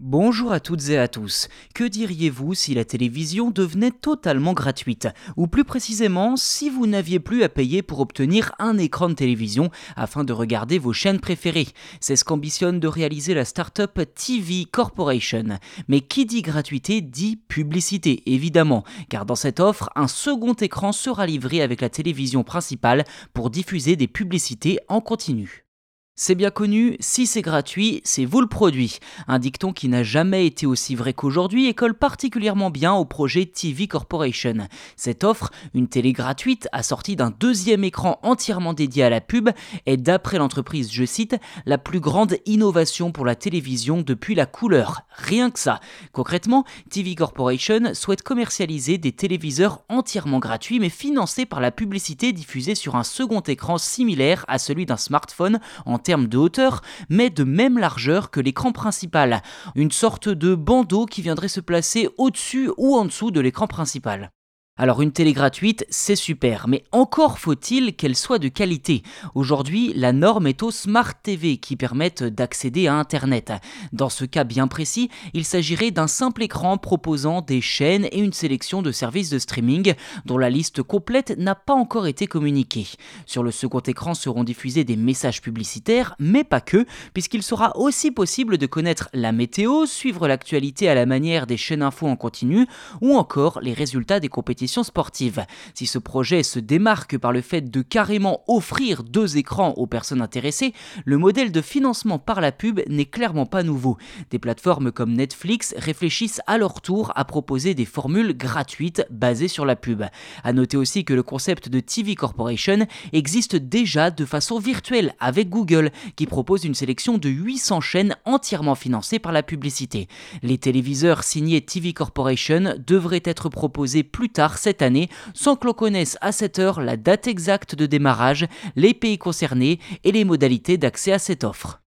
Bonjour à toutes et à tous. Que diriez-vous si la télévision devenait totalement gratuite? Ou plus précisément, si vous n'aviez plus à payer pour obtenir un écran de télévision afin de regarder vos chaînes préférées? C'est ce qu'ambitionne de réaliser la start-up TV Corporation. Mais qui dit gratuité dit publicité, évidemment, car dans cette offre, un second écran sera livré avec la télévision principale pour diffuser des publicités en continu. C'est bien connu, si c'est gratuit, c'est vous le produit. Un dicton qui n'a jamais été aussi vrai qu'aujourd'hui et colle particulièrement bien au projet TV Corporation. Cette offre, une télé gratuite assortie d'un deuxième écran entièrement dédié à la pub, est d'après l'entreprise, je cite, la plus grande innovation pour la télévision depuis la couleur. Rien que ça. Concrètement, TV Corporation souhaite commercialiser des téléviseurs entièrement gratuits mais financés par la publicité diffusée sur un second écran similaire à celui d'un smartphone en termes de hauteur, mais de même largeur que l'écran principal. Une sorte de bandeau qui viendrait se placer au-dessus ou en dessous de l'écran principal. Alors une télé gratuite, c'est super, mais encore faut-il qu'elle soit de qualité. Aujourd'hui, la norme est aux Smart TV qui permettent d'accéder à Internet. Dans ce cas bien précis, il s'agirait d'un simple écran proposant des chaînes et une sélection de services de streaming dont la liste complète n'a pas encore été communiquée. Sur le second écran seront diffusés des messages publicitaires, mais pas que, puisqu'il sera aussi possible de connaître la météo, suivre l'actualité à la manière des chaînes info en continu, ou encore les résultats des compétitions sportive. Si ce projet se démarque par le fait de carrément offrir deux écrans aux personnes intéressées, le modèle de financement par la pub n'est clairement pas nouveau. Des plateformes comme Netflix réfléchissent à leur tour à proposer des formules gratuites basées sur la pub. À noter aussi que le concept de TV Corporation existe déjà de façon virtuelle avec Google, qui propose une sélection de 800 chaînes entièrement financées par la publicité. Les téléviseurs signés TV Corporation devraient être proposés plus tard cette année sans que l'on connaisse à cette heure la date exacte de démarrage, les pays concernés et les modalités d'accès à cette offre.